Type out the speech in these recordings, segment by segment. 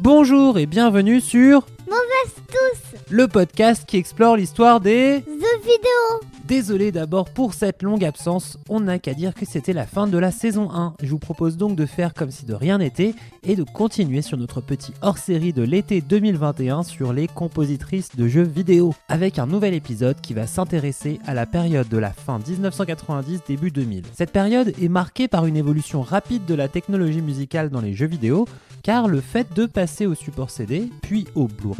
Bonjour et bienvenue sur Mauvaise tous le podcast qui explore l'histoire des... The Vidéo Désolé d'abord pour cette longue absence, on n'a qu'à dire que c'était la fin de la saison 1. Je vous propose donc de faire comme si de rien n'était et de continuer sur notre petit hors-série de l'été 2021 sur les compositrices de jeux vidéo, avec un nouvel épisode qui va s'intéresser à la période de la fin 1990 début 2000. Cette période est marquée par une évolution rapide de la technologie musicale dans les jeux vidéo, car le fait de passer au support CD, puis au Blu-ray,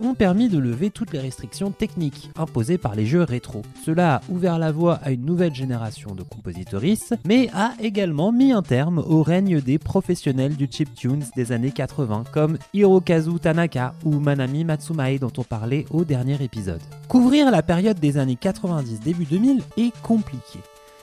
ont permis de lever toutes les restrictions techniques imposées par les jeux rétro. Cela a ouvert la voie à une nouvelle génération de compositrices, mais a également mis un terme au règne des professionnels du chiptunes des années 80 comme Hirokazu Tanaka ou Manami Matsumae dont on parlait au dernier épisode. Couvrir la période des années 90 début 2000 est compliqué.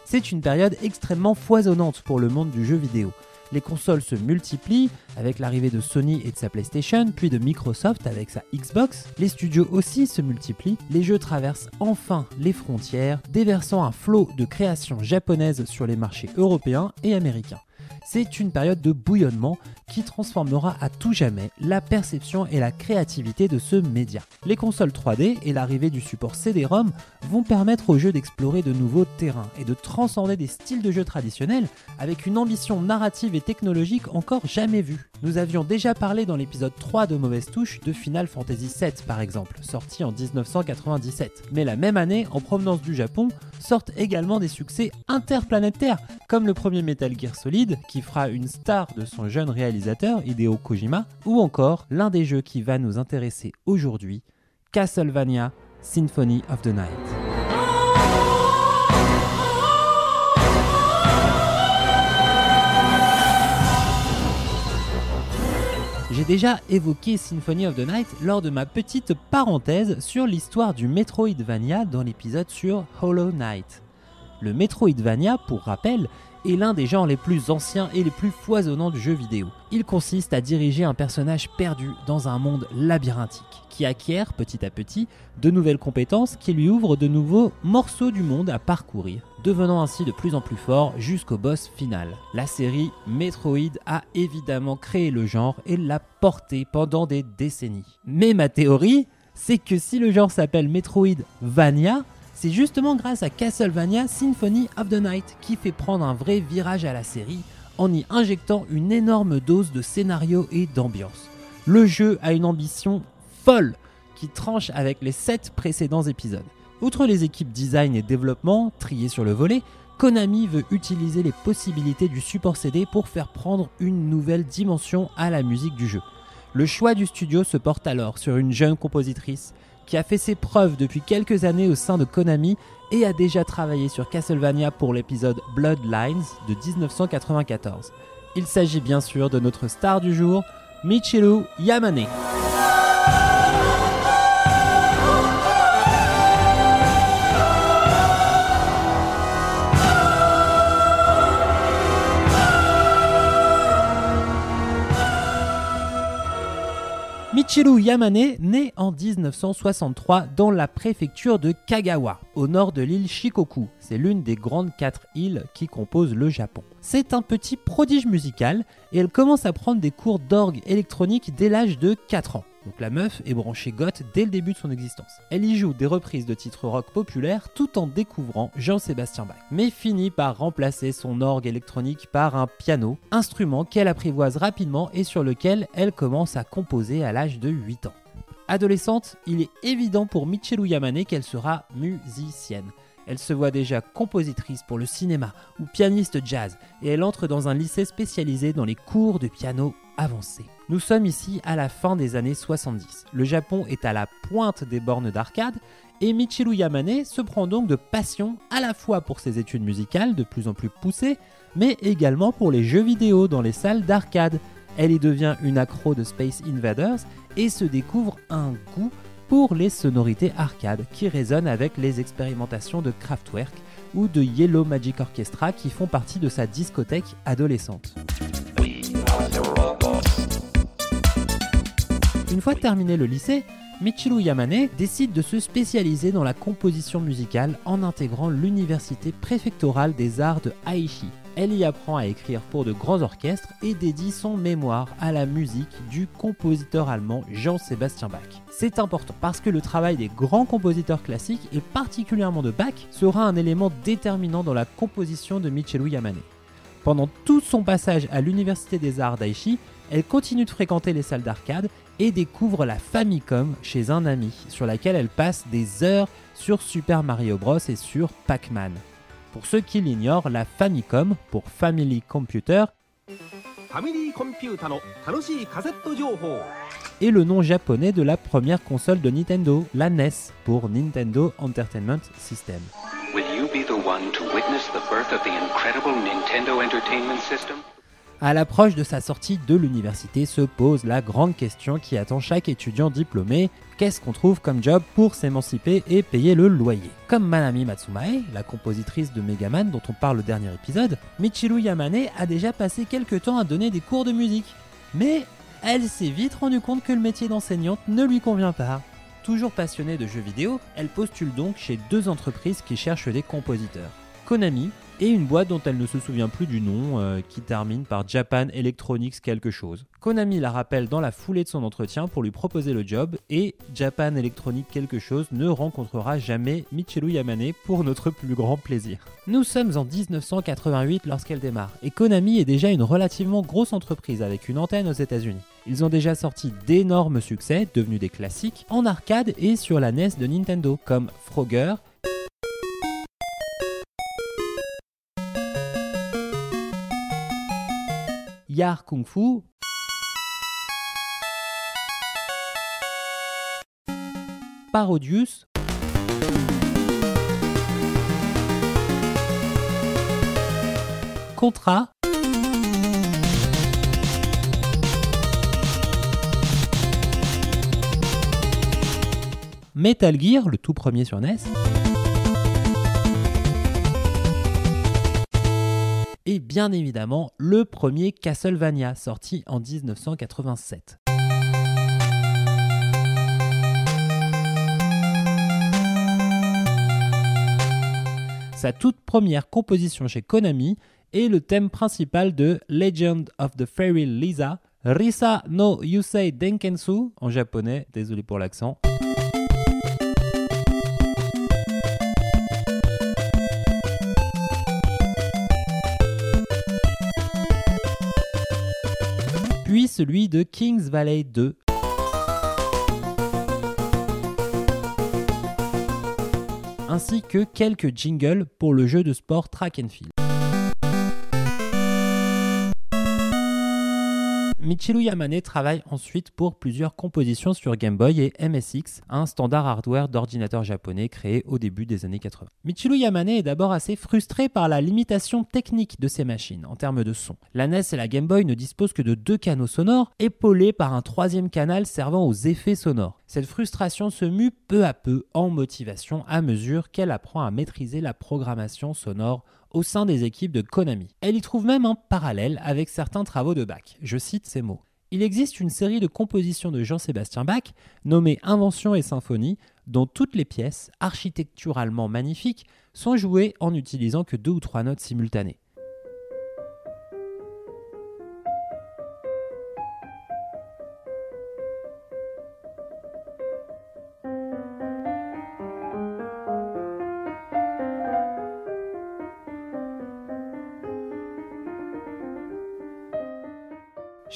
C'est une période extrêmement foisonnante pour le monde du jeu vidéo. Les consoles se multiplient avec l'arrivée de Sony et de sa PlayStation, puis de Microsoft avec sa Xbox. Les studios aussi se multiplient. Les jeux traversent enfin les frontières, déversant un flot de créations japonaises sur les marchés européens et américains. C'est une période de bouillonnement qui transformera à tout jamais la perception et la créativité de ce média. Les consoles 3D et l'arrivée du support CD-ROM vont permettre aux jeux d'explorer de nouveaux terrains et de transcender des styles de jeux traditionnels avec une ambition narrative et technologique encore jamais vue. Nous avions déjà parlé dans l'épisode 3 de Mauvaise Touche de Final Fantasy VII par exemple, sorti en 1997. Mais la même année, en provenance du Japon, sortent également des succès interplanétaires, comme le premier Metal Gear Solid, fera une star de son jeune réalisateur Hideo Kojima, ou encore l'un des jeux qui va nous intéresser aujourd'hui, Castlevania Symphony of the Night. J'ai déjà évoqué Symphony of the Night lors de ma petite parenthèse sur l'histoire du Metroidvania dans l'épisode sur Hollow Knight. Le Metroidvania, pour rappel, est l'un des genres les plus anciens et les plus foisonnants du jeu vidéo. Il consiste à diriger un personnage perdu dans un monde labyrinthique, qui acquiert petit à petit de nouvelles compétences qui lui ouvrent de nouveaux morceaux du monde à parcourir, devenant ainsi de plus en plus fort jusqu'au boss final. La série Metroid a évidemment créé le genre et l'a porté pendant des décennies. Mais ma théorie, c'est que si le genre s'appelle Metroidvania, c'est justement grâce à Castlevania Symphony of the Night qui fait prendre un vrai virage à la série en y injectant une énorme dose de scénario et d'ambiance. Le jeu a une ambition folle qui tranche avec les 7 précédents épisodes. Outre les équipes design et développement triées sur le volet, Konami veut utiliser les possibilités du support CD pour faire prendre une nouvelle dimension à la musique du jeu. Le choix du studio se porte alors sur une jeune compositrice qui a fait ses preuves depuis quelques années au sein de Konami et a déjà travaillé sur Castlevania pour l'épisode Bloodlines de 1994. Il s'agit bien sûr de notre star du jour, Michiru Yamane. Michiru Yamane naît en 1963 dans la préfecture de Kagawa, au nord de l'île Shikoku. C'est l'une des grandes quatre îles qui composent le Japon. C'est un petit prodige musical et elle commence à prendre des cours d'orgue électronique dès l'âge de 4 ans. Donc la meuf est branchée goth dès le début de son existence. Elle y joue des reprises de titres rock populaires tout en découvrant Jean-Sébastien Bach, mais finit par remplacer son orgue électronique par un piano, instrument qu'elle apprivoise rapidement et sur lequel elle commence à composer à l'âge de 8 ans. Adolescente, il est évident pour Michiru Yamane qu'elle sera musicienne Elle se voit déjà compositrice pour le cinéma ou pianiste jazz et elle entre dans un lycée spécialisé dans les cours de piano avancé. Nous sommes ici à la fin des années 70. Le Japon est à la pointe des bornes d'arcade et Michiru Yamane se prend donc de passion à la fois pour ses études musicales de plus en plus poussées, mais également pour les jeux vidéo dans les salles d'arcade. Elle y devient une accro de Space Invaders et se découvre un goût pour les sonorités arcade qui résonnent avec les expérimentations de Kraftwerk ou de Yellow Magic Orchestra qui font partie de sa discothèque adolescente. Une fois terminé le lycée, Michiru Yamane décide de se spécialiser dans la composition musicale en intégrant l'université préfectorale des arts de Aichi. Elle y apprend à écrire pour de grands orchestres et dédie son mémoire à la musique du compositeur allemand Jean-Sébastien Bach. C'est important parce que le travail des grands compositeurs classiques et particulièrement de Bach sera un élément déterminant dans la composition de Michiru Yamane. Pendant tout son passage à l'université des arts d'Aichi, elle continue de fréquenter les salles d'arcade et découvre la Famicom chez un ami, sur laquelle elle passe des heures sur Super Mario Bros et sur Pac-Man. Pour ceux qui l'ignorent, la Famicom, pour Family Computer, est le nom japonais de la première console de Nintendo, la NES, pour Nintendo Entertainment System. Will you be the one to witness the birth of the incredible Nintendo Entertainment System? À l'approche de sa sortie de l'université se pose la grande question qui attend chaque étudiant diplômé, qu'est-ce qu'on trouve comme job pour s'émanciper et payer le loyer? Comme Manami Matsumae, la compositrice de Megaman dont on parle au dernier épisode, Michiru Yamane a déjà passé quelques temps à donner des cours de musique. Mais elle s'est vite rendue compte que le métier d'enseignante ne lui convient pas. Toujours passionnée de jeux vidéo, elle postule donc chez deux entreprises qui cherchent des compositeurs. Konami et une boîte dont elle ne se souvient plus du nom, euh, qui termine par Japan Electronics quelque chose. Konami la rappelle dans la foulée de son entretien pour lui proposer le job et Japan Electronics quelque chose ne rencontrera jamais Michiru Yamane pour notre plus grand plaisir. Nous sommes en 1988 lorsqu'elle démarre et Konami est déjà une relativement grosse entreprise avec une antenne aux États-Unis. Ils ont déjà sorti d'énormes succès, devenus des classiques, en arcade et sur la NES de Nintendo, comme Frogger, Yar Kung Fu, Parodius, Contra, Metal Gear, le tout premier sur NES, et bien évidemment le premier Castlevania sorti en 1987. Sa toute première composition chez Konami est le thème principal de Legend of the Fairy Lisa, Risa no Yusei Denkensu, en japonais, désolé pour l'accent. Celui de Kings Valley 2, ainsi que quelques jingles pour le jeu de sport Track and Field. Michiru Yamane travaille ensuite pour plusieurs compositions sur Game Boy et MSX, un standard hardware d'ordinateur japonais créé au début des années 80. Michiru Yamane est d'abord assez frustré par la limitation technique de ces machines en termes de son. La NES et la Game Boy ne disposent que de deux canaux sonores, épaulés par un troisième canal servant aux effets sonores. Cette frustration se mue peu à peu en motivation à mesure qu'elle apprend à maîtriser la programmation sonore au sein des équipes de Konami. Elle y trouve même un parallèle avec certains travaux de Bach. Je cite ces mots. Il existe une série de compositions de Jean-Sébastien Bach nommée Invention et Symphonie, dont toutes les pièces, architecturalement magnifiques, sont jouées en n'utilisant que deux ou trois notes simultanées.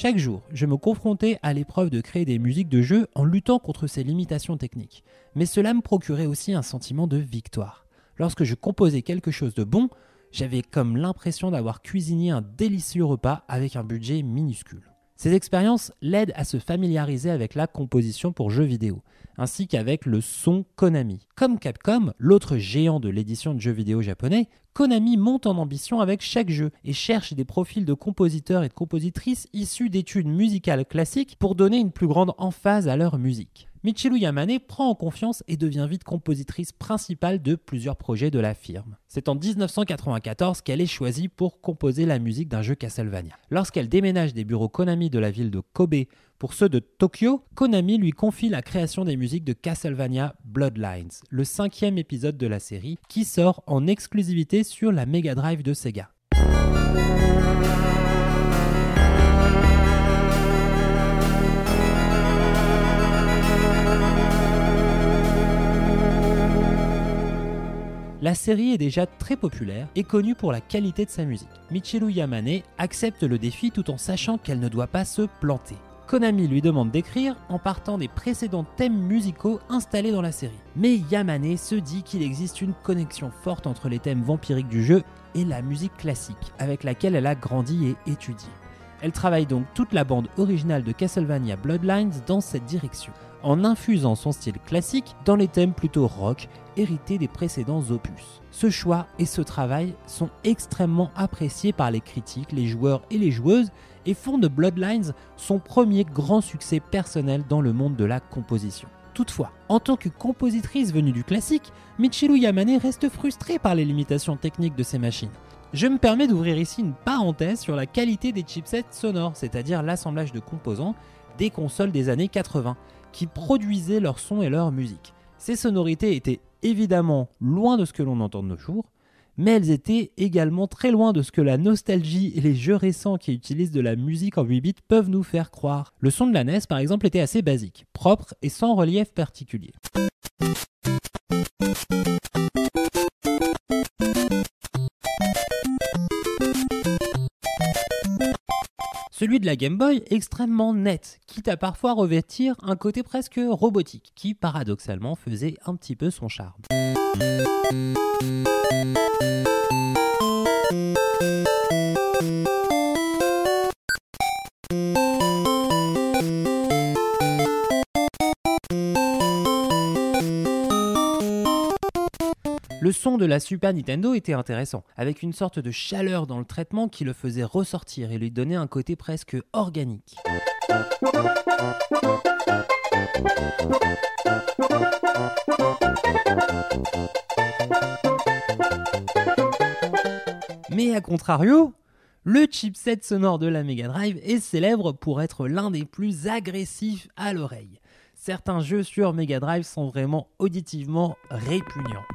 Chaque jour, je me confrontais à l'épreuve de créer des musiques de jeu en luttant contre ces limitations techniques. Mais cela me procurait aussi un sentiment de victoire. Lorsque je composais quelque chose de bon, j'avais comme l'impression d'avoir cuisiné un délicieux repas avec un budget minuscule. Ces expériences l'aident à se familiariser avec la composition pour jeux vidéo, ainsi qu'avec le son Konami. Comme Capcom, l'autre géant de l'édition de jeux vidéo japonais, Konami monte en ambition avec chaque jeu et cherche des profils de compositeurs et de compositrices issus d'études musicales classiques pour donner une plus grande emphase à leur musique. Michiru Yamane prend en confiance et devient vite compositrice principale de plusieurs projets de la firme. C'est en 1994 qu'elle est choisie pour composer la musique d'un jeu Castlevania. Lorsqu'elle déménage des bureaux Konami de la ville de Kobe pour ceux de Tokyo, Konami lui confie la création des musiques de Castlevania Bloodlines, le cinquième épisode de la série, qui sort en exclusivité sur la Mega Drive de Sega. La série est déjà très populaire et connue pour la qualité de sa musique. Michiru Yamane accepte le défi tout en sachant qu'elle ne doit pas se planter. Konami lui demande d'écrire en partant des précédents thèmes musicaux installés dans la série. Mais Yamane se dit qu'il existe une connexion forte entre les thèmes vampiriques du jeu et la musique classique, avec laquelle elle a grandi et étudié. Elle travaille donc toute la bande originale de Castlevania Bloodlines dans cette direction, en infusant son style classique dans les thèmes plutôt rock hérités des précédents opus. Ce choix et ce travail sont extrêmement appréciés par les critiques, les joueurs et les joueuses et font de Bloodlines son premier grand succès personnel dans le monde de la composition. Toutefois, en tant que compositrice venue du classique, Michiru Yamane reste frustrée par les limitations techniques de ses machines. Je me permets d'ouvrir ici une parenthèse sur la qualité des chipsets sonores, c'est-à-dire l'assemblage de composants des consoles des années 80, qui produisaient leur son et leur musique. Ces sonorités étaient évidemment loin de ce que l'on entend de nos jours, mais elles étaient également très loin de ce que la nostalgie et les jeux récents qui utilisent de la musique en 8 bits peuvent nous faire croire. Le son de la NES par exemple était assez basique, propre et sans relief particulier. Celui de la Game Boy extrêmement net, quitte à parfois revêtir un côté presque robotique, qui paradoxalement faisait un petit peu son charme. Le son de la Super Nintendo était intéressant, avec une sorte de chaleur dans le traitement qui le faisait ressortir et lui donnait un côté presque organique. Mais à contrario, le chipset sonore de la Mega Drive est célèbre pour être l'un des plus agressifs à l'oreille. Certains jeux sur Mega Drive sont vraiment auditivement répugnants.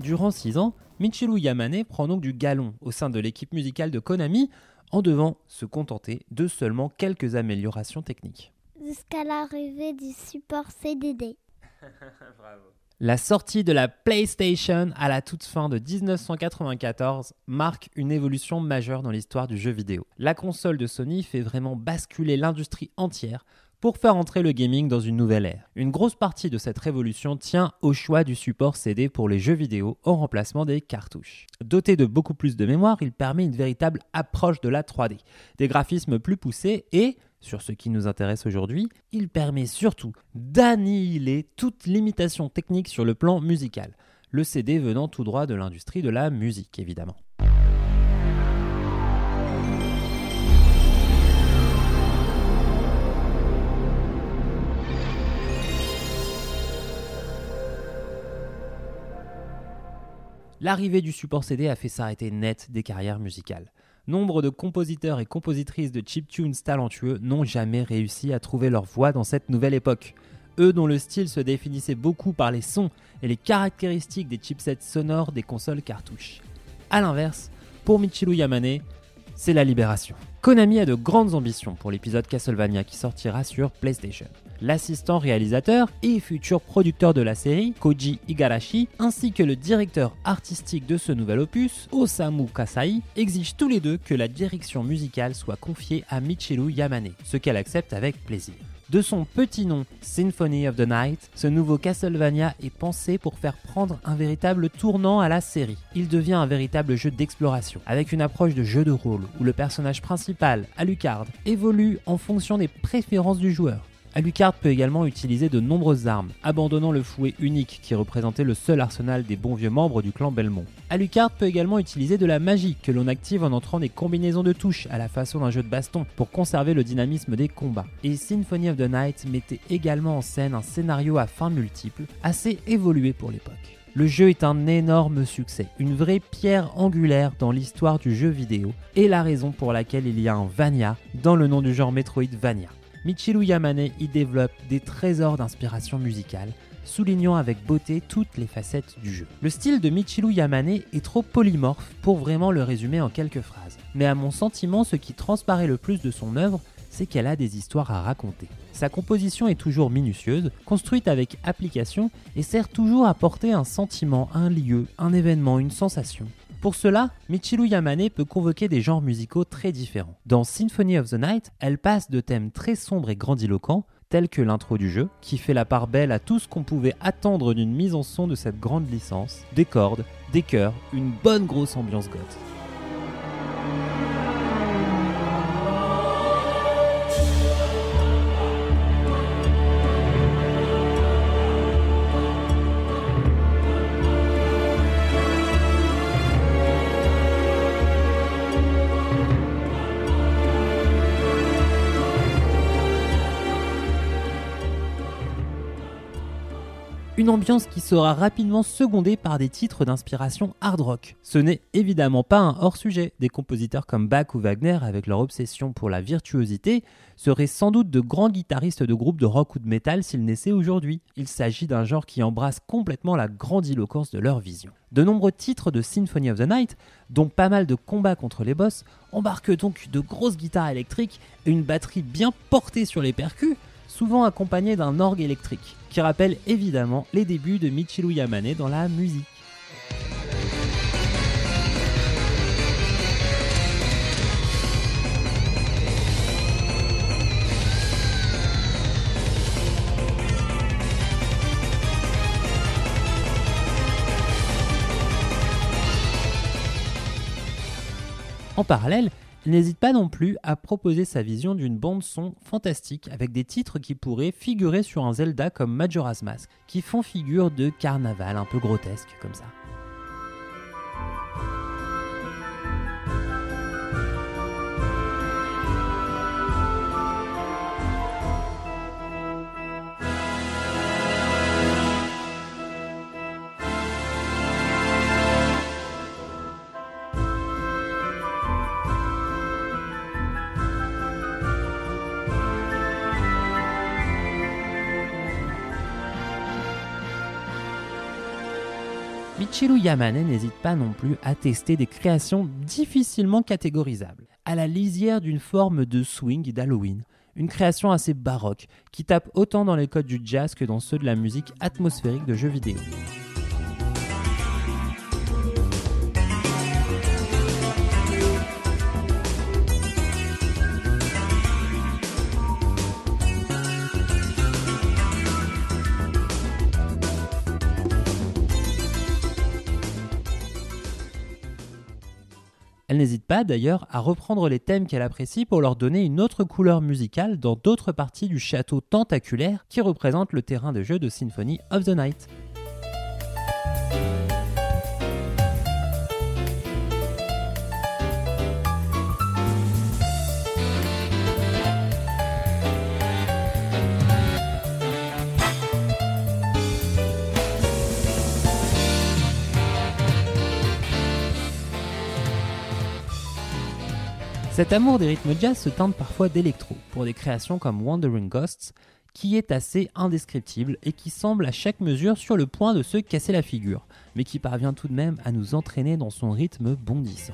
Durant 6 ans, Michiru Yamane prend donc du galon au sein de l'équipe musicale de Konami en devant se contenter de seulement quelques améliorations techniques. Jusqu'à l'arrivée du support CDD. La sortie de la PlayStation à la toute fin de 1994 marque une évolution majeure dans l'histoire du jeu vidéo. La console de Sony fait vraiment basculer l'industrie entière pour faire entrer le gaming dans une nouvelle ère. Une grosse partie de cette révolution tient au choix du support CD pour les jeux vidéo au remplacement des cartouches. Doté de beaucoup plus de mémoire, il permet une véritable approche de la 3D, des graphismes plus poussés et, sur ce qui nous intéresse aujourd'hui, il permet surtout d'annihiler toute limitation technique sur le plan musical, le CD venant tout droit de l'industrie de la musique évidemment. L'arrivée du support CD a fait s'arrêter net des carrières musicales. Nombre de compositeurs et compositrices de chiptunes talentueux n'ont jamais réussi à trouver leur voix dans cette nouvelle époque. Eux dont le style se définissait beaucoup par les sons et les caractéristiques des chipsets sonores des consoles cartouches. A l'inverse, pour Michiru Yamane, c'est la libération. Konami a de grandes ambitions pour l'épisode Castlevania qui sortira sur PlayStation. L'assistant réalisateur et futur producteur de la série, Koji Igarashi, ainsi que le directeur artistique de ce nouvel opus, Osamu Kasai, exigent tous les deux que la direction musicale soit confiée à Michiru Yamane, ce qu'elle accepte avec plaisir. De son petit nom, Symphony of the Night, ce nouveau Castlevania est pensé pour faire prendre un véritable tournant à la série. Il devient un véritable jeu d'exploration, avec une approche de jeu de rôle, où le personnage principal, Alucard, évolue en fonction des préférences du joueur. Alucard peut également utiliser de nombreuses armes, abandonnant le fouet unique qui représentait le seul arsenal des bons vieux membres du clan Belmont. Alucard peut également utiliser de la magie que l'on active en entrant des combinaisons de touches à la façon d'un jeu de baston pour conserver le dynamisme des combats. Et Symphony of the Night mettait également en scène un scénario à fin multiple, assez évolué pour l'époque. Le jeu est un énorme succès, une vraie pierre angulaire dans l'histoire du jeu vidéo, et la raison pour laquelle il y a un Vania dans le nom du genre Metroidvania. Michiru Yamane y développe des trésors d'inspiration musicale, soulignant avec beauté toutes les facettes du jeu. Le style de Michiru Yamane est trop polymorphe pour vraiment le résumer en quelques phrases. Mais à mon sentiment, ce qui transparaît le plus de son œuvre, c'est qu'elle a des histoires à raconter. Sa composition est toujours minutieuse, construite avec application et sert toujours à porter un sentiment, un lieu, un événement, une sensation. Pour cela, Michiru Yamane peut convoquer des genres musicaux très différents. Dans Symphony of the Night, elle passe de thèmes très sombres et grandiloquents, tels que l'intro du jeu, qui fait la part belle à tout ce qu'on pouvait attendre d'une mise en son de cette grande licence, des cordes, des chœurs, une bonne grosse ambiance goth. Une ambiance qui sera rapidement secondée par des titres d'inspiration hard rock. Ce n'est évidemment pas un hors-sujet. Des compositeurs comme Bach ou Wagner, avec leur obsession pour la virtuosité, seraient sans doute de grands guitaristes de groupes de rock ou de métal s'ils naissaient aujourd'hui. Il s'agit d'un genre qui embrasse complètement la grandiloquence de leur vision. De nombreux titres de Symphony of the Night, dont pas mal de combats contre les boss, embarquent donc de grosses guitares électriques et une batterie bien portée sur les percus, souvent accompagné d'un orgue électrique, qui rappelle évidemment les débuts de Michiru Yamane dans la musique. En parallèle, il n'hésite pas non plus à proposer sa vision d'une bande-son fantastique avec des titres qui pourraient figurer sur un Zelda comme Majora's Mask, qui font figure de carnaval un peu grotesque comme ça. Michiru Yamane n'hésite pas non plus à tester des créations difficilement catégorisables, à la lisière d'une forme de swing d'Halloween, une création assez baroque qui tape autant dans les codes du jazz que dans ceux de la musique atmosphérique de jeux vidéo. Elle n'hésite pas d'ailleurs à reprendre les thèmes qu'elle apprécie pour leur donner une autre couleur musicale dans d'autres parties du château tentaculaire qui représente le terrain de jeu de Symphony of the Night. Cet amour des rythmes jazz se teinte parfois d'électro, pour des créations comme Wandering Ghosts, qui est assez indescriptible et qui semble à chaque mesure sur le point de se casser la figure, mais qui parvient tout de même à nous entraîner dans son rythme bondissant.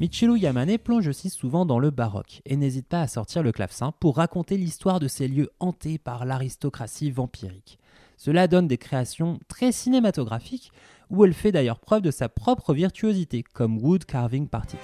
Michiru Yamane plonge aussi souvent dans le baroque et n'hésite pas à sortir le clavecin pour raconter l'histoire de ces lieux hantés par l'aristocratie vampirique. Cela donne des créations très cinématographiques où elle fait d'ailleurs preuve de sa propre virtuosité, comme Wood Carving Party.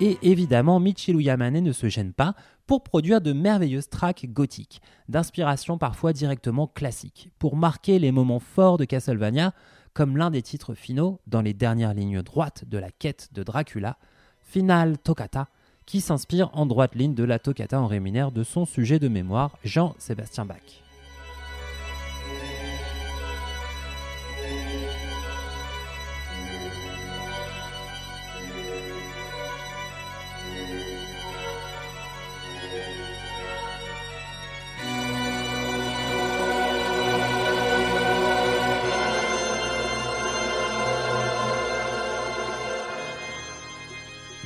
Et évidemment, Michiru Yamane ne se gêne pas pour produire de merveilleuses tracks gothiques, d'inspiration parfois directement classique, pour marquer les moments forts de Castlevania, comme l'un des titres finaux dans les dernières lignes droites de la quête de Dracula, Final Toccata, qui s'inspire en droite ligne de la toccata en ré mineur de son sujet de mémoire, Jean-Sébastien Bach.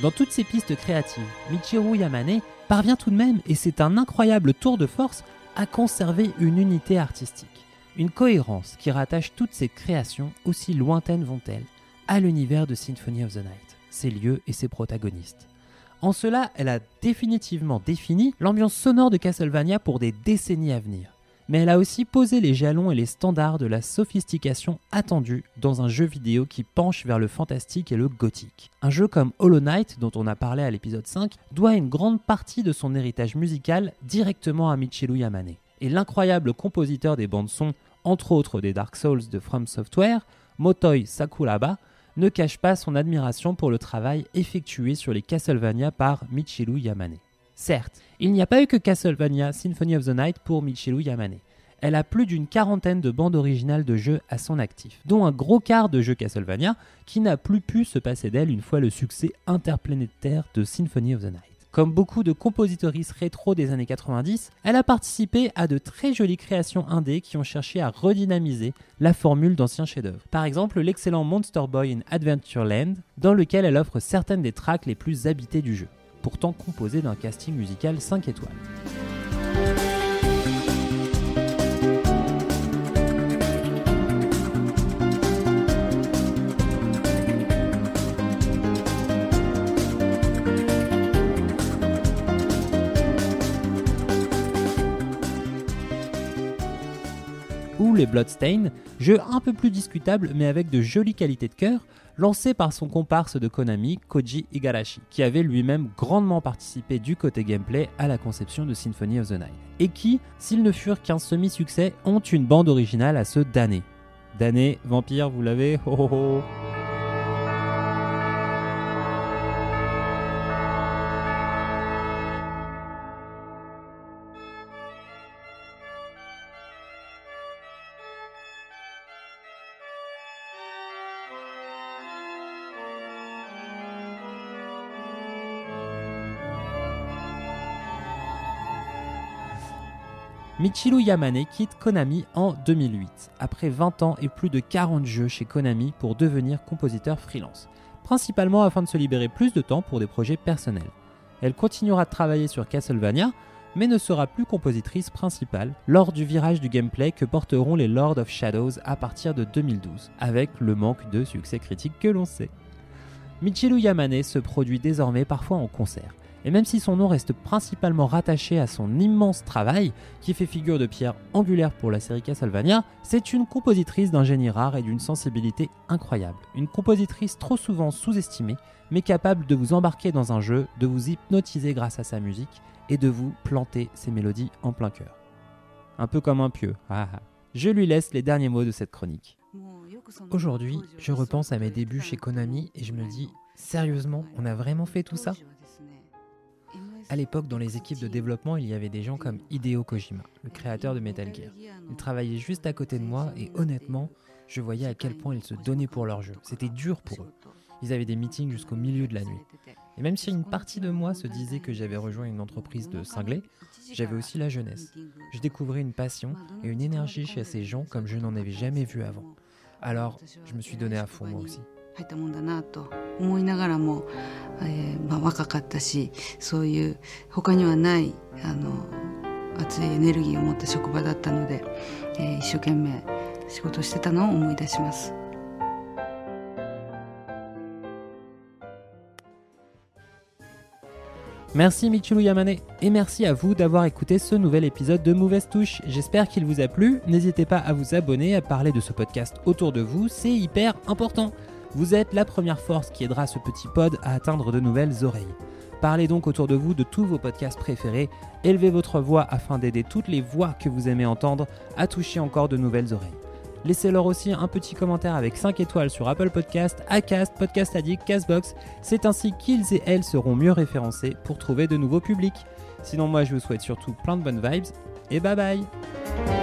Dans toutes ces pistes créatives, Michiru Yamane parvient tout de même, et c'est un incroyable tour de force, à conserver une unité artistique, une cohérence qui rattache toutes ses créations, aussi lointaines vont-elles, à l'univers de Symphony of the Night, ses lieux et ses protagonistes. En cela, elle a définitivement défini l'ambiance sonore de Castlevania pour des décennies à venir mais elle a aussi posé les jalons et les standards de la sophistication attendue dans un jeu vidéo qui penche vers le fantastique et le gothique. Un jeu comme Hollow Knight, dont on a parlé à l'épisode 5, doit une grande partie de son héritage musical directement à Michiru Yamane. Et l'incroyable compositeur des bandes son, entre autres des Dark Souls de From Software, Motoi Sakuraba, ne cache pas son admiration pour le travail effectué sur les Castlevania par Michiru Yamane. Certes, il n'y a pas eu que Castlevania Symphony of the Night pour Michiru Yamane. Elle a plus d'une quarantaine de bandes originales de jeux à son actif, dont un gros quart de jeux Castlevania qui n'a plus pu se passer d'elle une fois le succès interplanétaire de Symphony of the Night. Comme beaucoup de compositrices rétro des années 90, elle a participé à de très jolies créations indées qui ont cherché à redynamiser la formule d'anciens chefs-d'œuvre. Par exemple, l'excellent Monster Boy in Adventureland, dans lequel elle offre certaines des tracks les plus habitées du jeu pourtant composé d'un casting musical 5 étoiles. Bloodstained, jeu un peu plus discutable mais avec de jolies qualités de cœur, lancé par son comparse de Konami, Koji Igarashi, qui avait lui-même grandement participé du côté gameplay à la conception de Symphony of the Night, et qui, s'ils ne furent qu'un semi-succès, ont une bande originale à se damner. Damné, vampire, vous l'avez? Oh, oh, oh. Michiru Yamane quitte Konami en 2008, après 20 ans et plus de 40 jeux chez Konami pour devenir compositeur freelance, principalement afin de se libérer plus de temps pour des projets personnels. Elle continuera de travailler sur Castlevania, mais ne sera plus compositrice principale lors du virage du gameplay que porteront les Lord of Shadows à partir de 2012, avec le manque de succès critique que l'on sait. Michiru Yamane se produit désormais parfois en concert, Et même si son nom reste principalement rattaché à son immense travail, qui fait figure de pierre angulaire pour la série Castlevania, c'est une compositrice d'un génie rare et d'une sensibilité incroyable. Une compositrice trop souvent sous-estimée, mais capable de vous embarquer dans un jeu, de vous hypnotiser grâce à sa musique et de vous planter ses mélodies en plein cœur. Un peu comme un pieu. Ah, ah. Je lui laisse les derniers mots de cette chronique. Aujourd'hui, je repense à mes débuts chez Konami et je me dis, sérieusement, on a vraiment fait tout ça? À l'époque, dans les équipes de développement, il y avait des gens comme Hideo Kojima, le créateur de Metal Gear. Il travaillait juste à côté de moi et honnêtement, je voyais à quel point ils se donnaient pour leur jeu. C'était dur pour eux. Ils avaient des meetings jusqu'au milieu de la nuit. Et même si une partie de moi se disait que j'avais rejoint une entreprise de cinglés, j'avais aussi la jeunesse. Je découvrais une passion et une énergie chez ces gens comme je n'en avais jamais vu avant. Alors, je me suis donné à fond moi aussi. 入ったもんだなと思いながらも、えーまあ、若かったしそういう他にはないあの熱いエネルギーを持った職場だったので、えー一生懸命仕事してたのを思い出します。 Merci Michulu Yamane et merci à vous d'avoir écouté ce nouvel épisode de Mauvaise Touche. J'espère qu'il vous a plu. N'hésitez pas à vous abonner, à parler de ce podcast autour de vous, c'est hyper important. Vous êtes la première force qui aidera ce petit pod à atteindre de nouvelles oreilles. Parlez donc autour de vous de tous vos podcasts préférés, élevez votre voix afin d'aider toutes les voix que vous aimez entendre à toucher encore de nouvelles oreilles. Laissez-leur aussi un petit commentaire avec 5 étoiles sur Apple Podcast, Acast, Podcast Addict, Castbox. C'est ainsi qu'ils et elles seront mieux référencés pour trouver de nouveaux publics. Sinon moi je vous souhaite surtout plein de bonnes vibes et bye bye